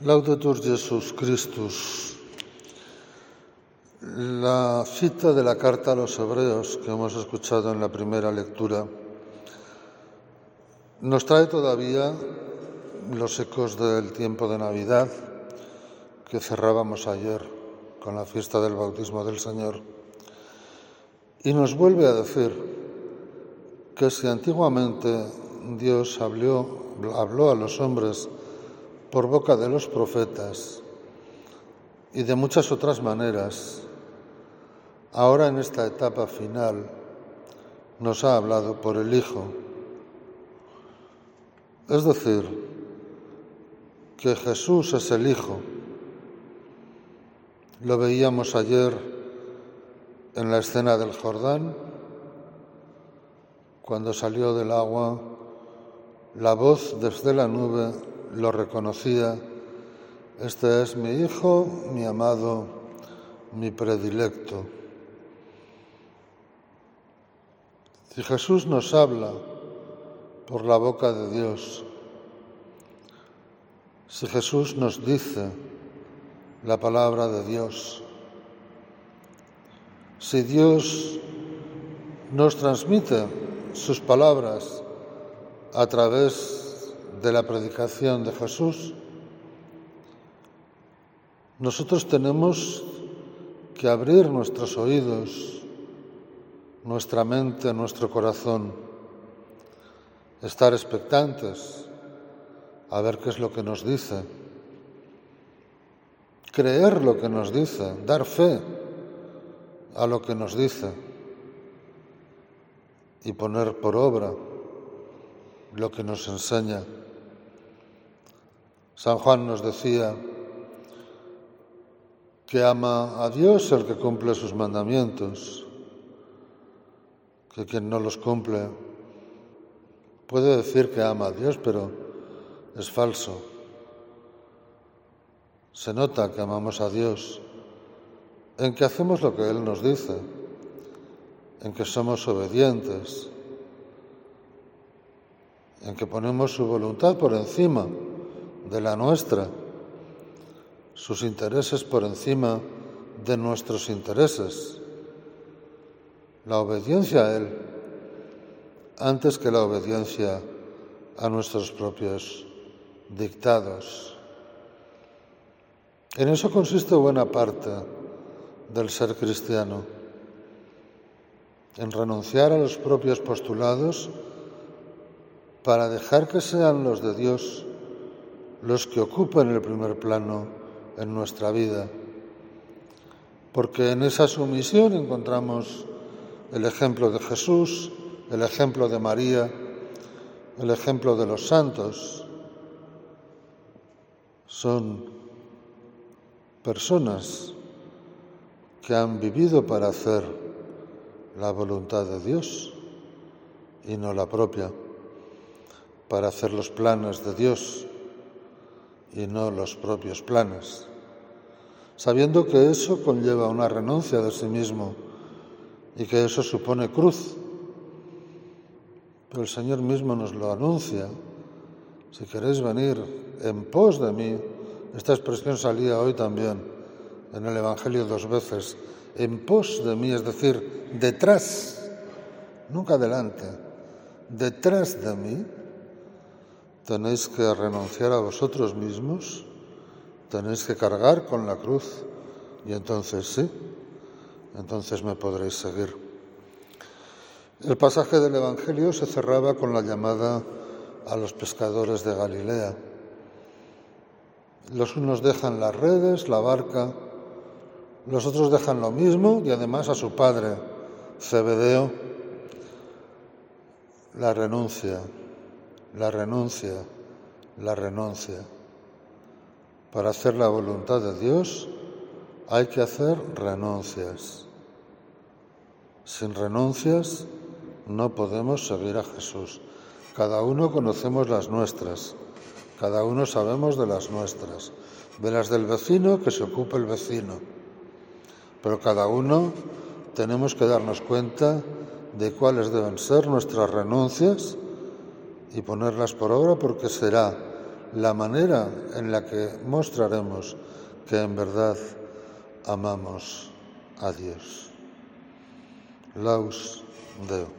Laudetur Jesus Christus. La cita de la carta a los hebreos que hemos escuchado en la primera lectura nos trae todavía los ecos del tiempo de Navidad que cerrábamos ayer con la fiesta del bautismo del Señor y nos vuelve a decir que si antiguamente Dios habló, habló a los hombres por boca de los profetas y de muchas otras maneras, ahora en esta etapa final nos ha hablado por el Hijo. Es decir, que Jesús es el Hijo. Lo veíamos ayer en la escena del Jordán, cuando salió del agua la voz desde la nube lo reconocía, este es mi hijo, mi amado, mi predilecto. Si Jesús nos habla por la boca de Dios, si Jesús nos dice la palabra de Dios, si Dios nos transmite sus palabras a través de la predicación de Jesús, nosotros tenemos que abrir nuestros oídos, nuestra mente, nuestro corazón, estar expectantes a ver qué es lo que nos dice, creer lo que nos dice, dar fe a lo que nos dice y poner por obra lo que nos enseña. San Juan nos decía que ama a Dios el que cumple sus mandamientos, que quien no los cumple puede decir que ama a Dios, pero es falso. Se nota que amamos a Dios en que hacemos lo que Él nos dice, en que somos obedientes, en que ponemos su voluntad por encima de la nuestra, sus intereses por encima de nuestros intereses, la obediencia a Él antes que la obediencia a nuestros propios dictados. En eso consiste buena parte del ser cristiano, en renunciar a los propios postulados para dejar que sean los de Dios los que ocupan el primer plano en nuestra vida, porque en esa sumisión encontramos el ejemplo de Jesús, el ejemplo de María, el ejemplo de los santos. Son personas que han vivido para hacer la voluntad de Dios y no la propia, para hacer los planes de Dios y no los propios planes, sabiendo que eso conlleva una renuncia de sí mismo y que eso supone cruz. Pero el Señor mismo nos lo anuncia. Si queréis venir en pos de mí, esta expresión salía hoy también en el Evangelio dos veces, en pos de mí, es decir, detrás, nunca delante, detrás de mí, tenéis que renunciar a vosotros mismos, tenéis que cargar con la cruz y entonces sí, entonces me podréis seguir. El pasaje del Evangelio se cerraba con la llamada a los pescadores de Galilea. Los unos dejan las redes, la barca, los otros dejan lo mismo y además a su padre, Cebedeo, la renuncia, la renuncia, la renuncia. Para hacer la voluntad de Dios hay que hacer renuncias. Sin renuncias no podemos seguir a Jesús. Cada uno conocemos las nuestras, cada uno sabemos de las nuestras, de las del vecino que se ocupe el vecino. Pero cada uno tenemos que darnos cuenta de cuáles deben ser nuestras renuncias y ponerlas por obra porque será la manera en la que mostraremos que en verdad amamos a Dios. Laus Deo.